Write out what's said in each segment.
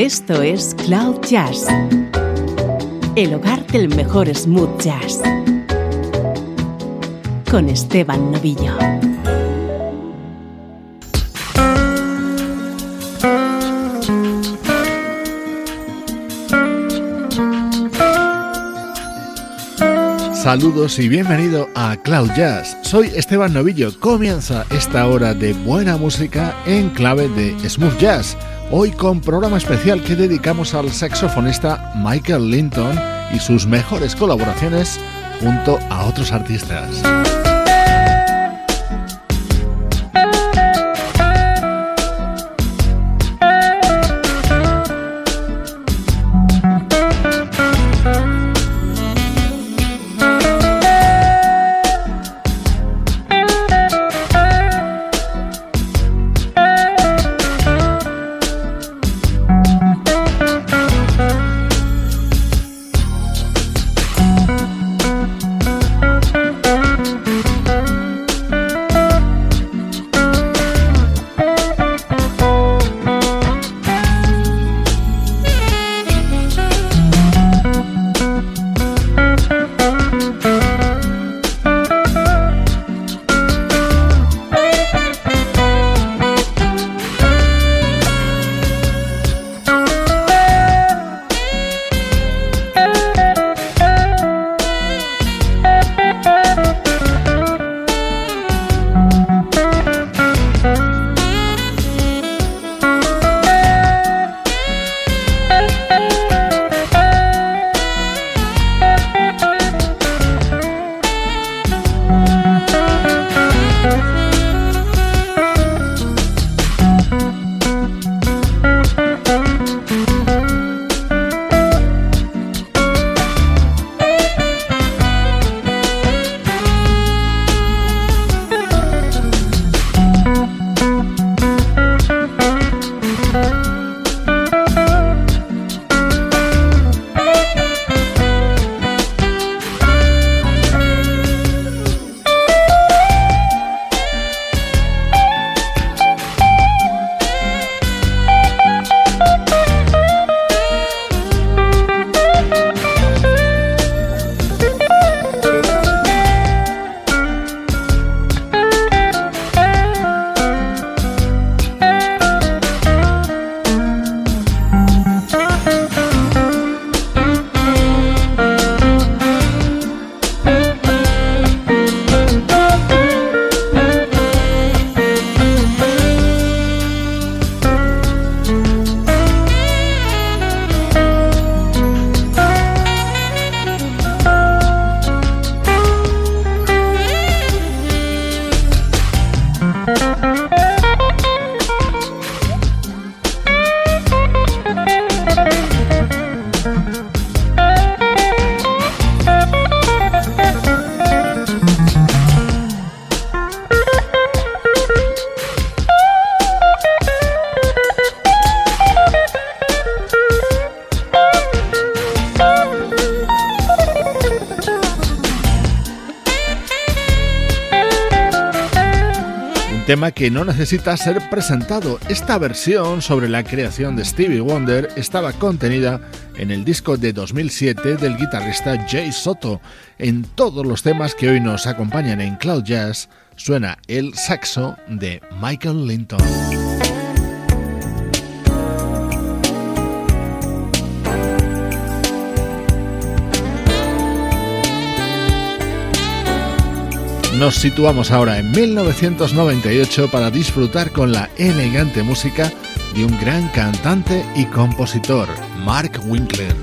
Esto es Cloud Jazz, el hogar del mejor smooth jazz, con Esteban Novillo. Saludos y bienvenido a Cloud Jazz. Soy Esteban Novillo. Comienza esta hora de buena música en clave de smooth jazz hoy con programa especial que dedicamos al saxofonista Michael Linton y sus mejores colaboraciones junto a otros artistas. Tema que no necesita ser presentado. Esta versión sobre la creación de Stevie Wonder estaba contenida en el disco de 2007 del guitarrista Jay Soto. En todos los temas que hoy nos acompañan en Cloud Jazz suena el saxo de Michael Linton. Nos situamos ahora en 1998 para disfrutar con la elegante música de un gran cantante y compositor, Mark Winkler.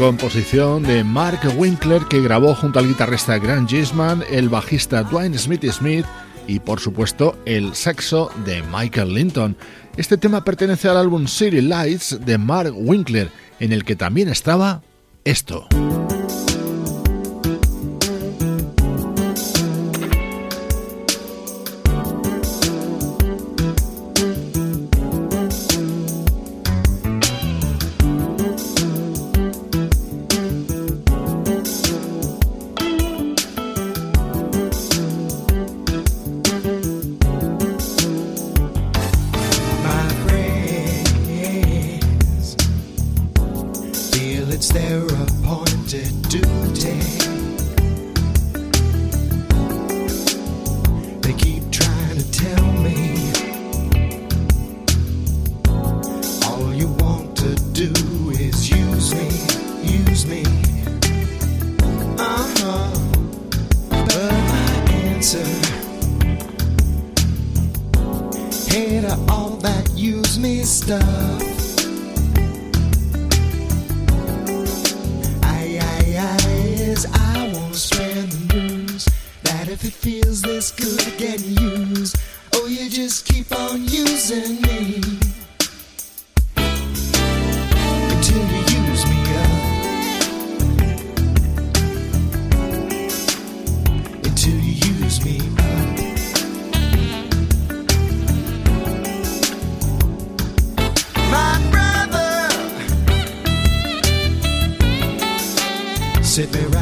composición de Mark Winkler que grabó junto al guitarrista Grant Gisman, el bajista Dwayne Smith Smith y por supuesto el saxo de Michael Linton. Este tema pertenece al álbum City Lights de Mark Winkler, en el que también estaba esto. sit there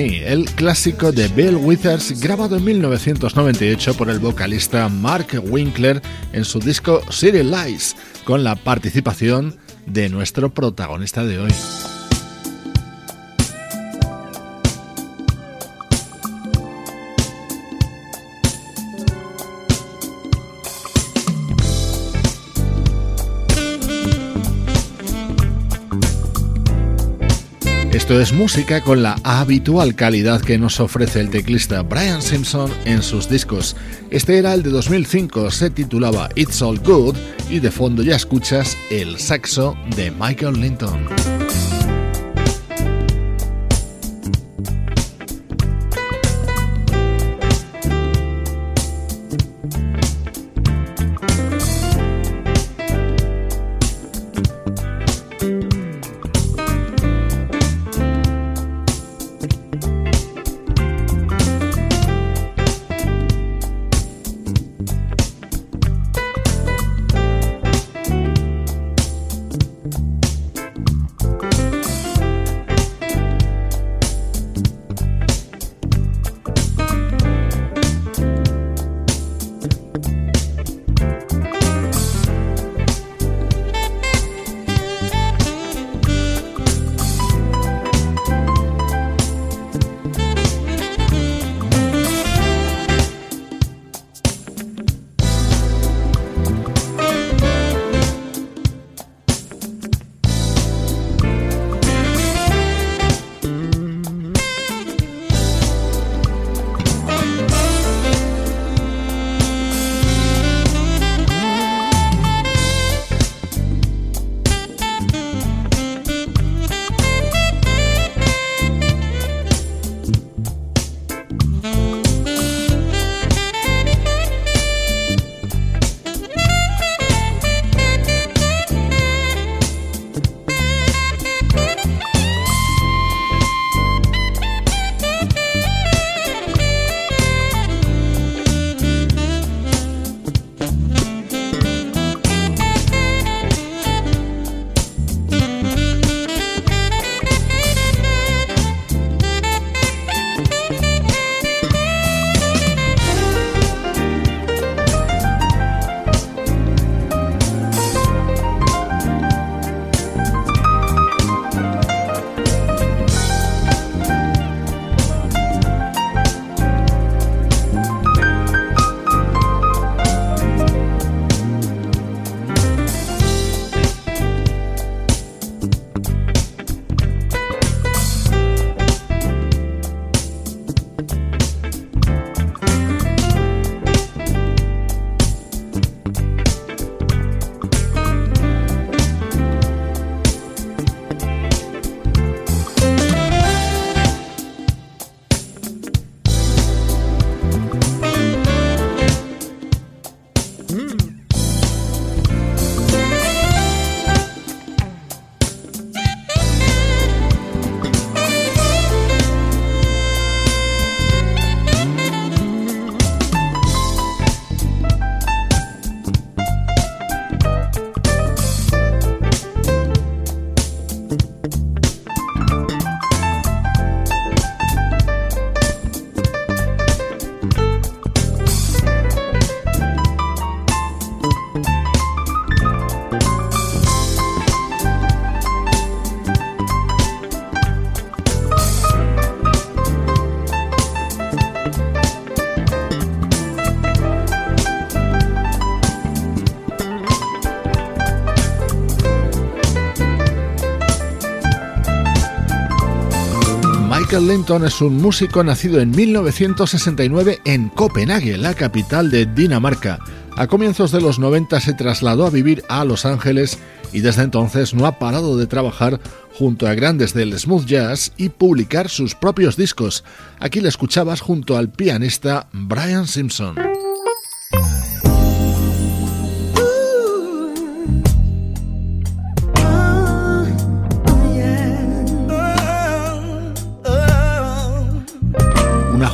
el clásico de Bill Withers grabado en 1998 por el vocalista Mark Winkler en su disco City Lies, con la participación de nuestro protagonista de hoy. Esto es música con la habitual calidad que nos ofrece el teclista Brian Simpson en sus discos. Este era el de 2005, se titulaba It's All Good y de fondo ya escuchas el saxo de Michael Linton. Linton es un músico nacido en 1969 en Copenhague, la capital de Dinamarca. A comienzos de los 90 se trasladó a vivir a Los Ángeles y desde entonces no ha parado de trabajar junto a grandes del smooth jazz y publicar sus propios discos. Aquí le escuchabas junto al pianista Brian Simpson.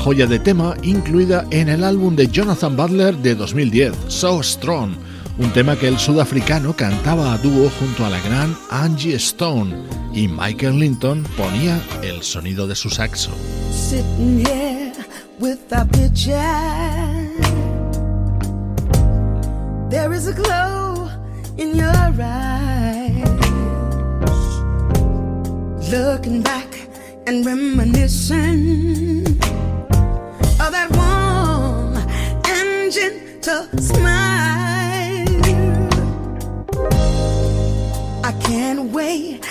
Joya de tema incluida en el álbum de Jonathan Butler de 2010, So Strong, un tema que el sudafricano cantaba a dúo junto a la gran Angie Stone y Michael Linton ponía el sonido de su saxo. Looking back and reminiscing that warm and gentle smile. I can't wait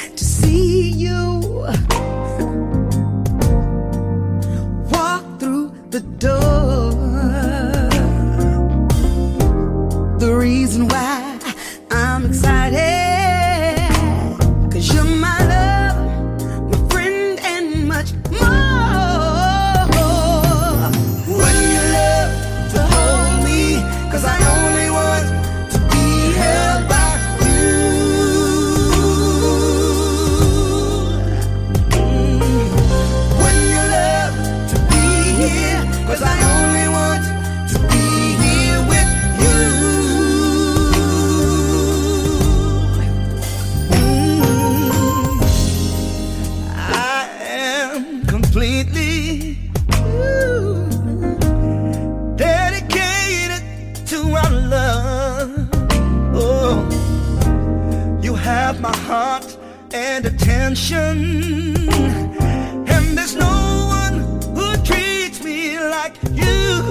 attention. And there's no one who treats me like you.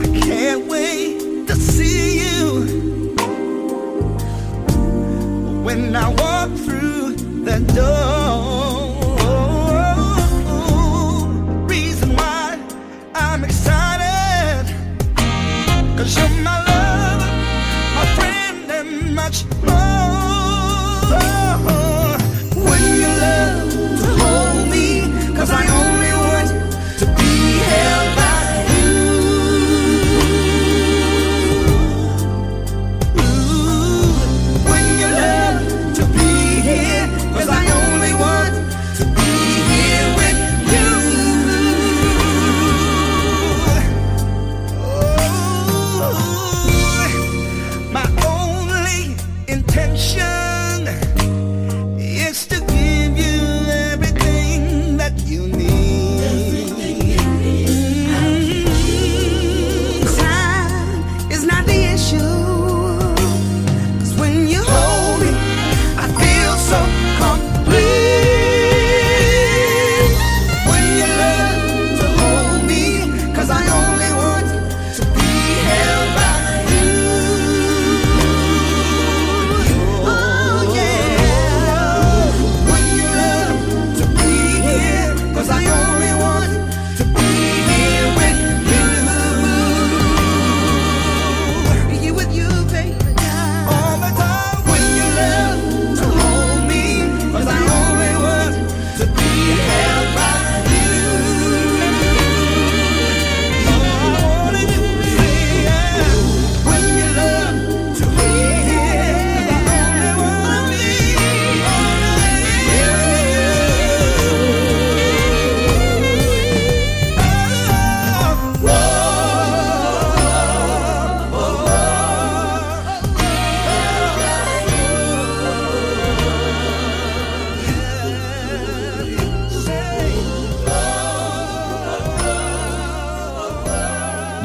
I can't wait to see you. When I walk through that door.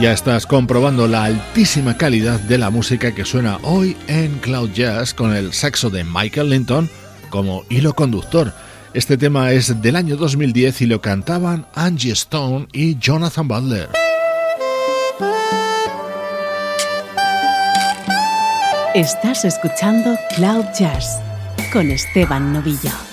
Ya estás comprobando la altísima calidad de la música que suena hoy en Cloud Jazz con el saxo de Michael Linton como hilo conductor. Este tema es del año 2010 y lo cantaban Angie Stone y Jonathan Butler. Estás escuchando Cloud Jazz con Esteban Novillo.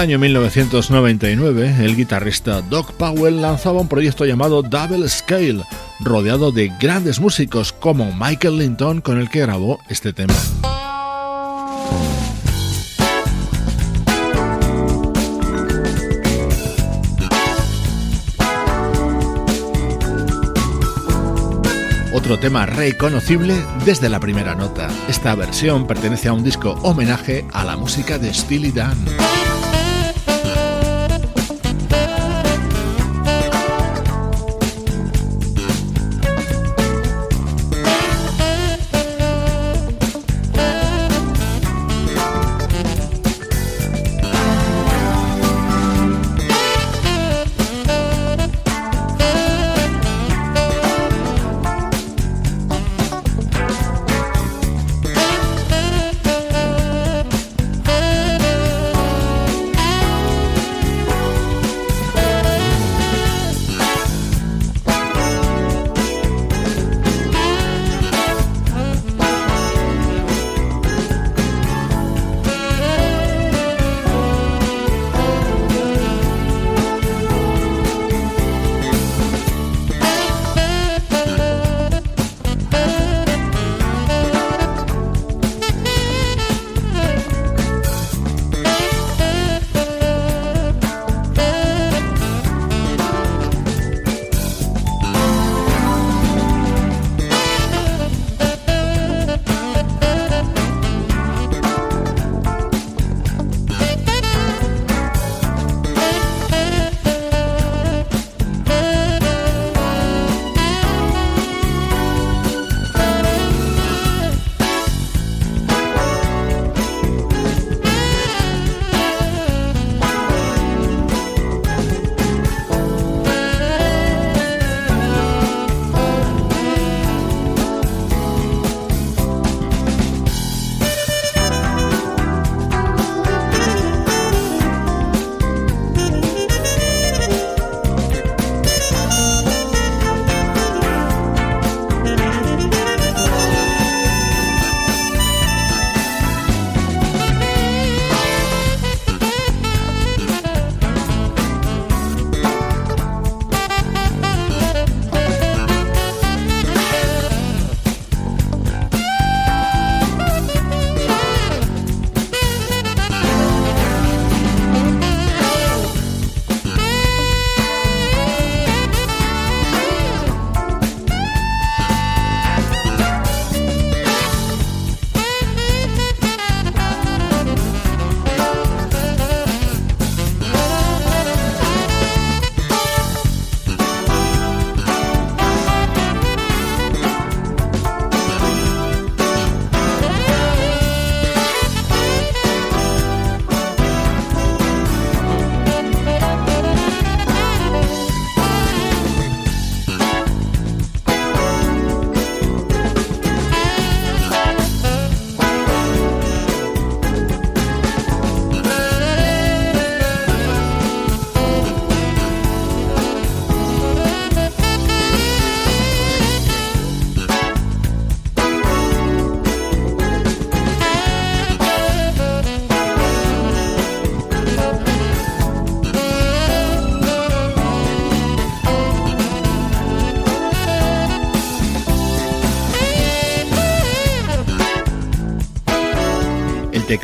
Año 1999, el guitarrista Doc Powell lanzaba un proyecto llamado Double Scale, rodeado de grandes músicos como Michael Linton, con el que grabó este tema. Otro tema reconocible desde la primera nota. Esta versión pertenece a un disco homenaje a la música de Steely Dan.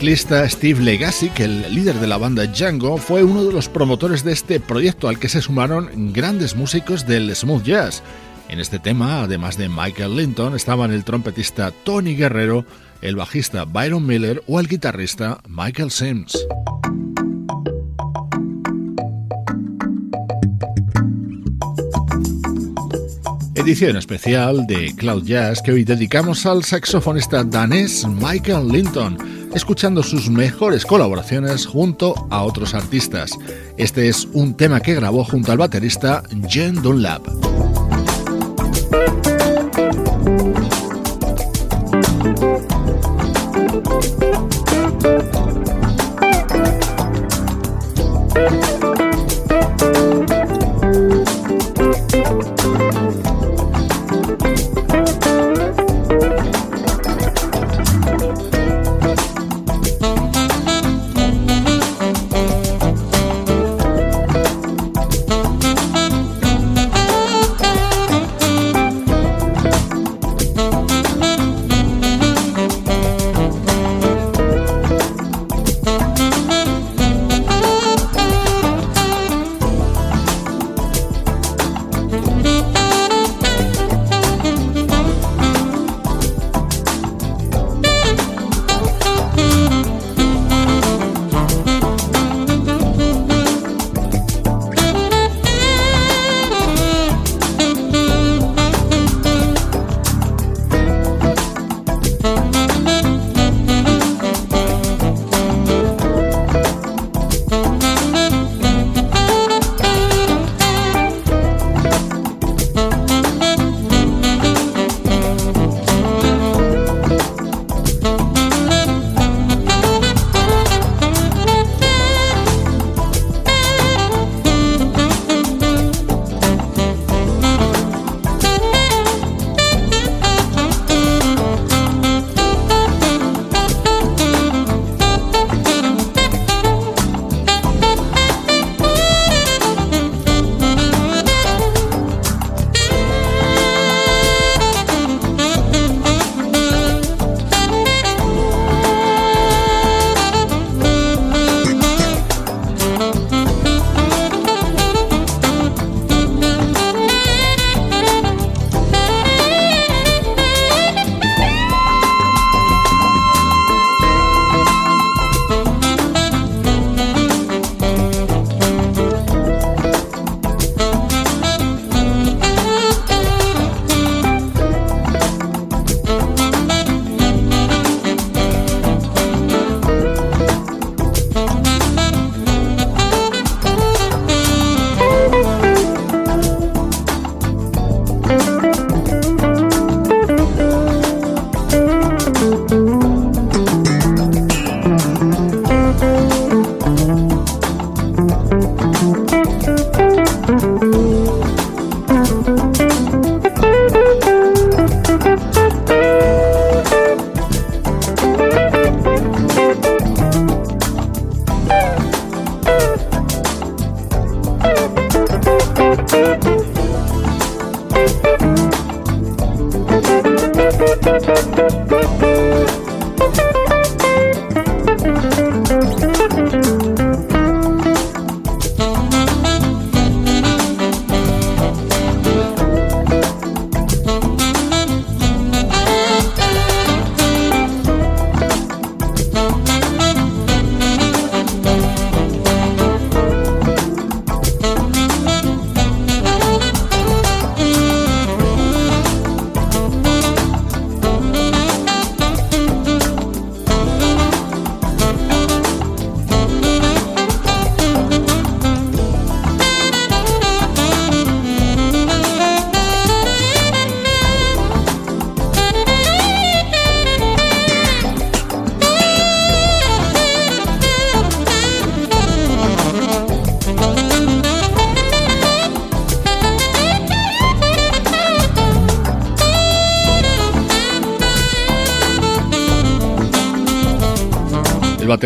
Teclista Steve Legacy, el líder de la banda Django, fue uno de los promotores de este proyecto al que se sumaron grandes músicos del smooth jazz. En este tema, además de Michael Linton, estaban el trompetista Tony Guerrero, el bajista Byron Miller o el guitarrista Michael Sims. Edición especial de Cloud Jazz que hoy dedicamos al saxofonista danés Michael Linton escuchando sus mejores colaboraciones junto a otros artistas. Este es un tema que grabó junto al baterista Jen Dunlap.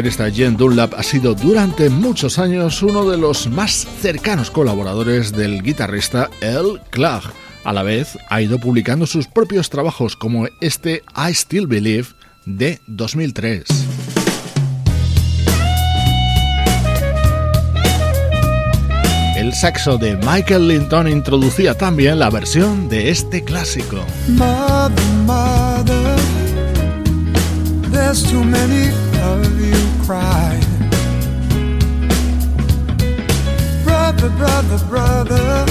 Baterista Jen Dunlap ha sido durante muchos años uno de los más cercanos colaboradores del guitarrista El Clark. A la vez, ha ido publicando sus propios trabajos como este I Still Believe de 2003. El saxo de Michael Linton introducía también la versión de este clásico. of you crying. Brother, brother, brother,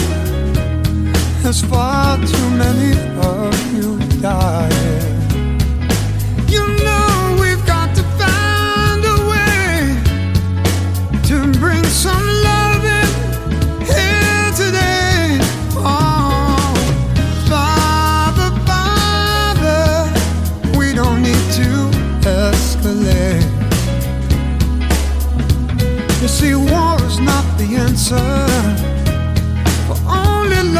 there's far too many of you dying. You know the answer. For only love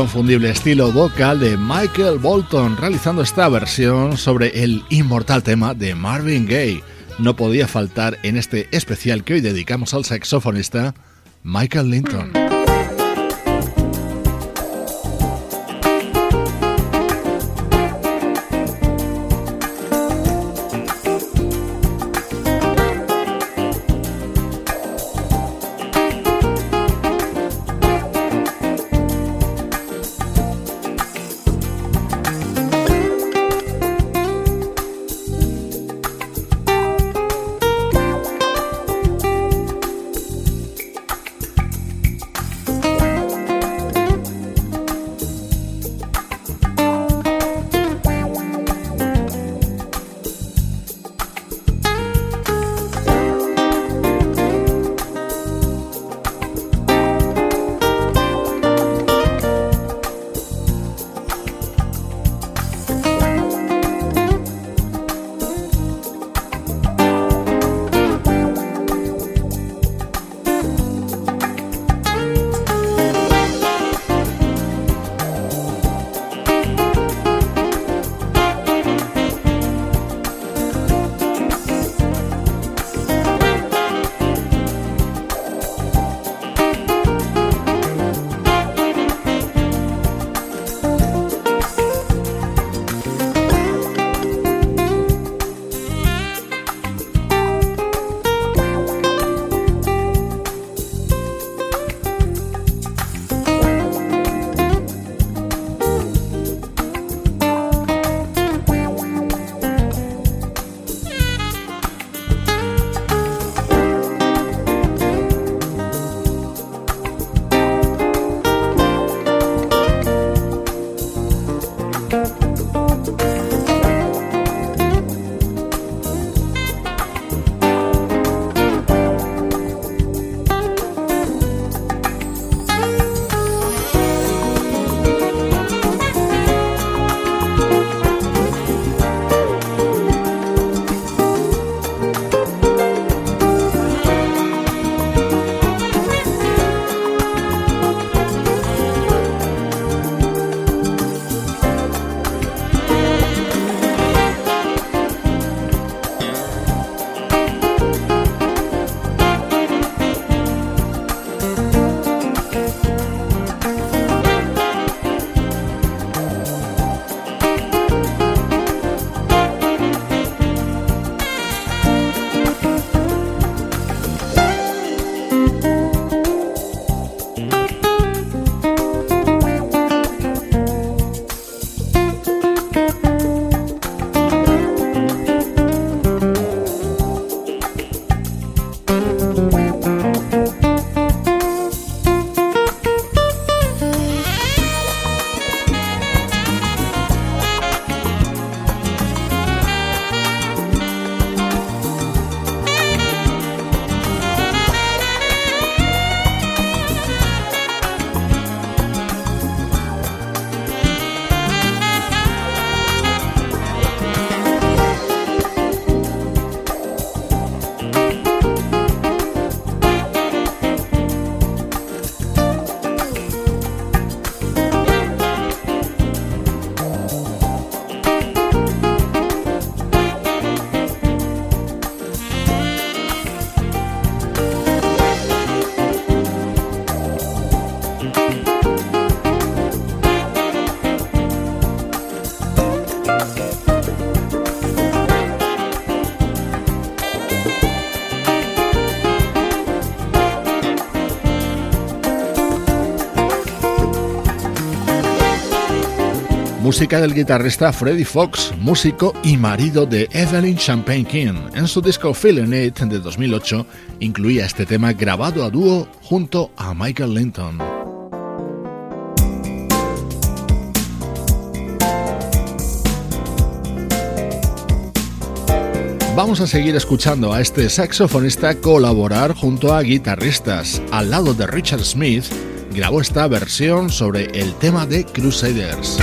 Inconfundible estilo vocal de Michael Bolton realizando esta versión sobre el inmortal tema de Marvin Gaye. no podía faltar en este especial que hoy dedicamos al saxofonista Michael Linton. Música del guitarrista Freddie Fox, músico y marido de Evelyn Champagne King. En su disco Feeling It de 2008 incluía este tema grabado a dúo junto a Michael Linton. Vamos a seguir escuchando a este saxofonista colaborar junto a guitarristas. Al lado de Richard Smith, grabó esta versión sobre el tema de Crusaders.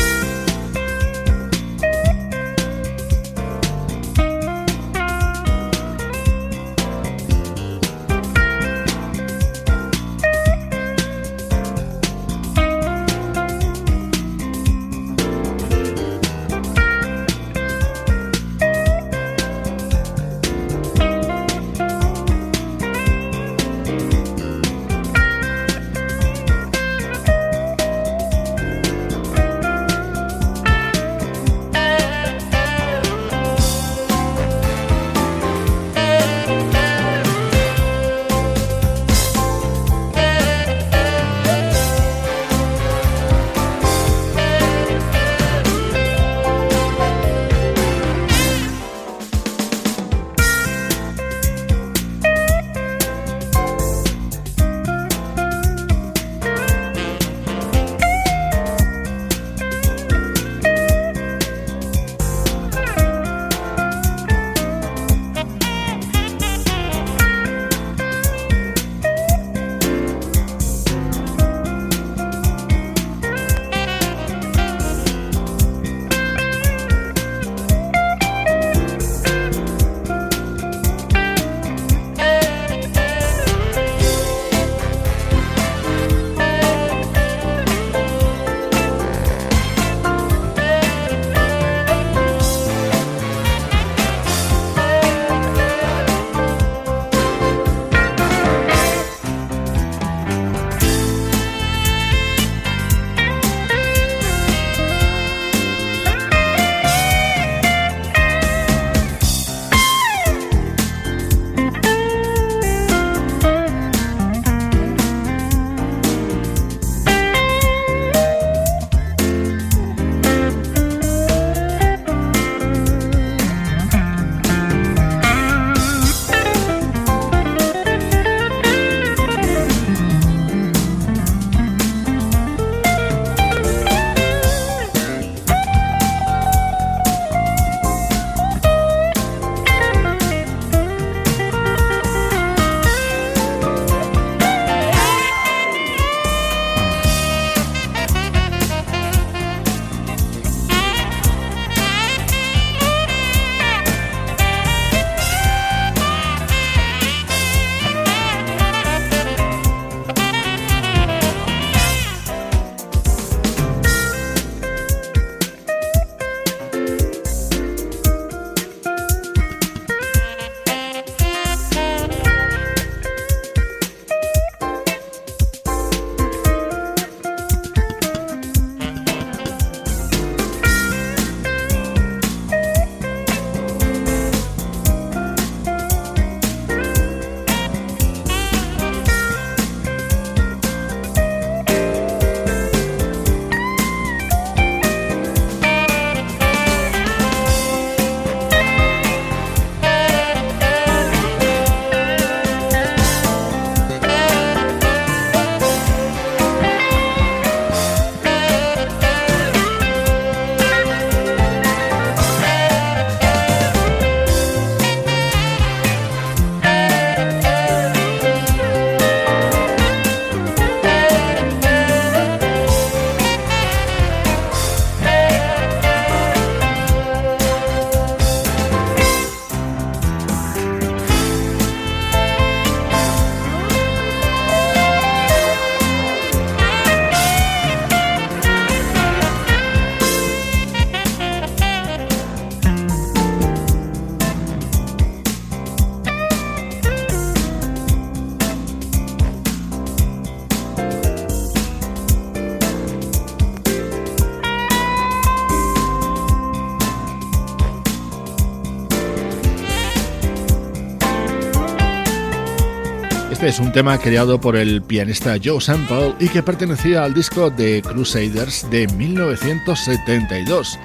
Es un tema creado por el pianista Joe Sample y que pertenecía al disco de Crusaders de 1972.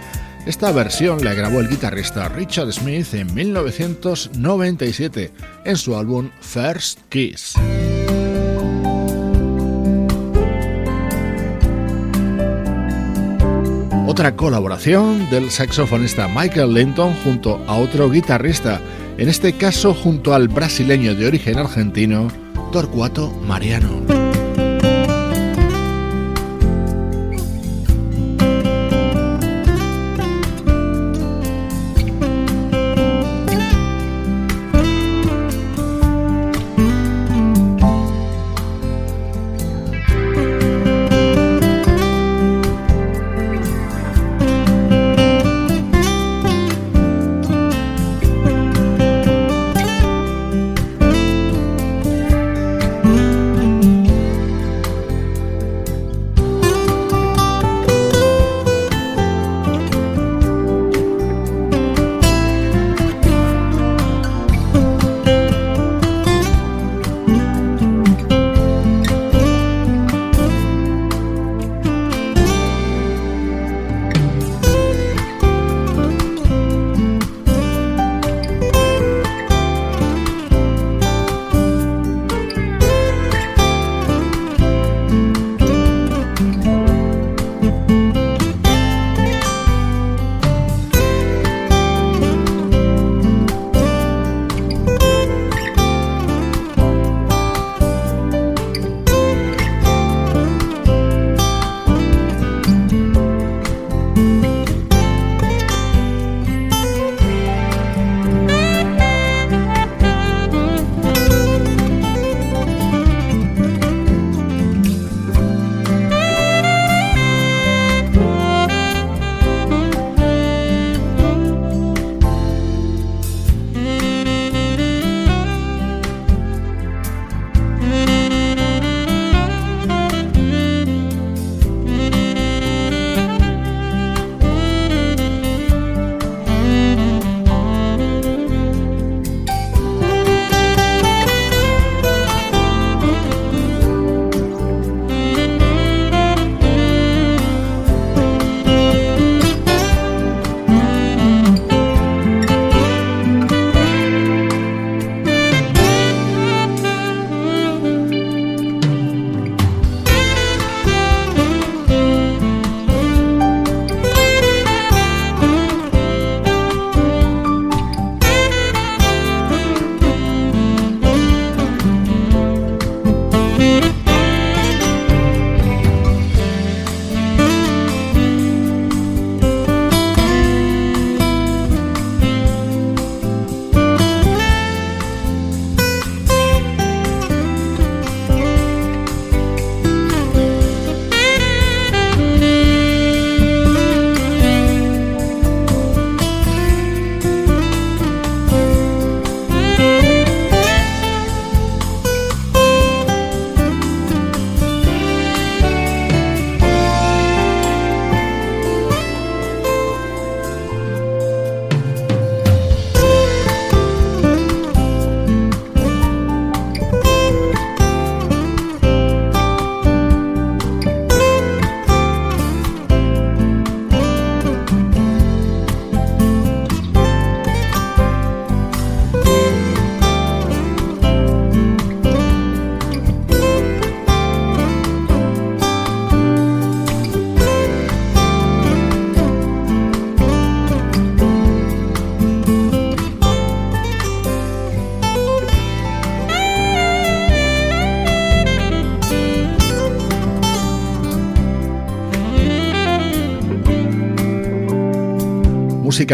Esta versión la grabó el guitarrista Richard Smith en 1997 en su álbum First Kiss. Otra colaboración del saxofonista Michael Linton junto a otro guitarrista, en este caso junto al brasileño de origen argentino Torcuato Mariano.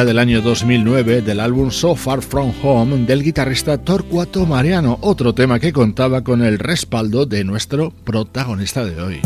Del año 2009 del álbum So Far From Home del guitarrista Torcuato Mariano, otro tema que contaba con el respaldo de nuestro protagonista de hoy.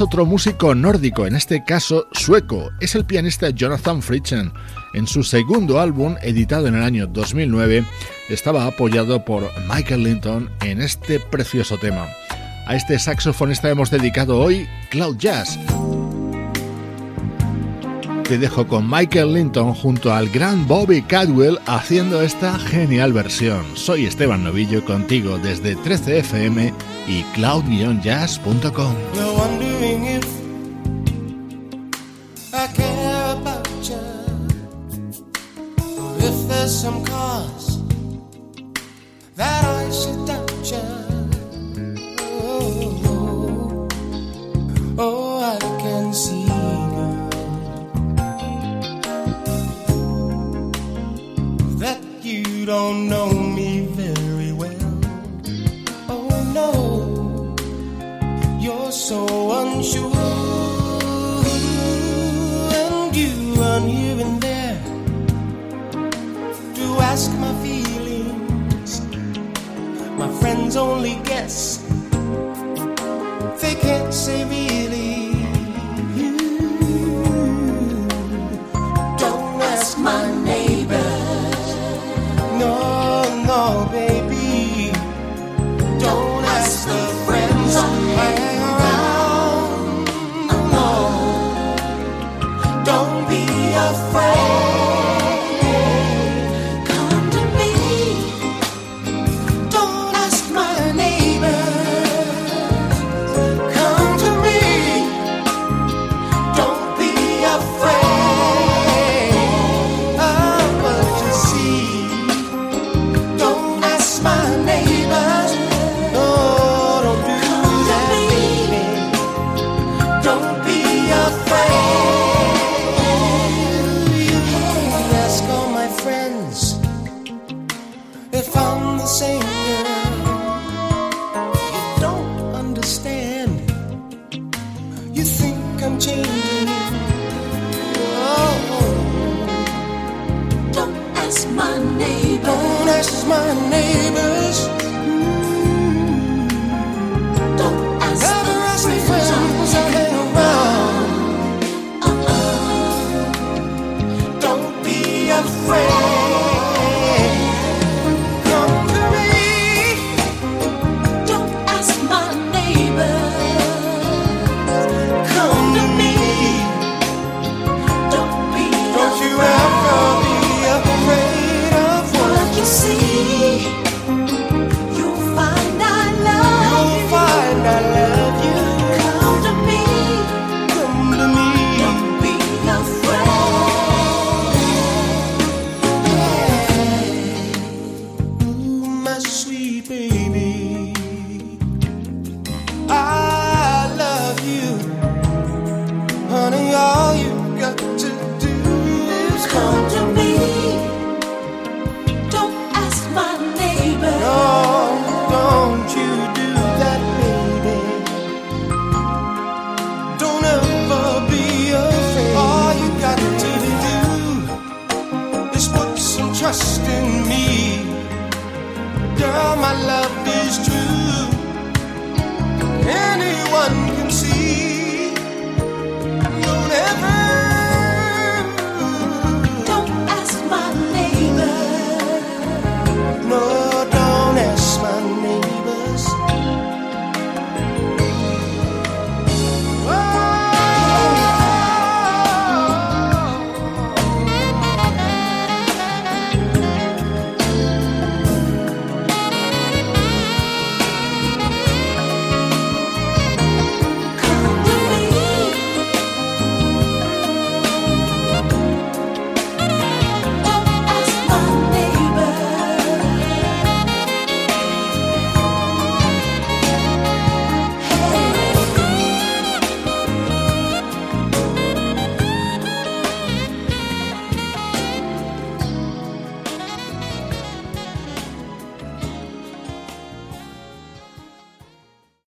Otro músico nórdico, en este caso sueco. Es el pianista Jonathan Fritchen. En su segundo álbum, editado en el año 2009, estaba apoyado por Michael Linton en este precioso tema. A este saxofonista hemos dedicado hoy Cloud Jazz. Te dejo con Michael Linton junto al gran Bobby Cadwell haciendo esta genial versión. Soy Esteban Novillo contigo desde 13fm y cloud-jazz.com. singing here and there to ask my feelings. my friends only guess.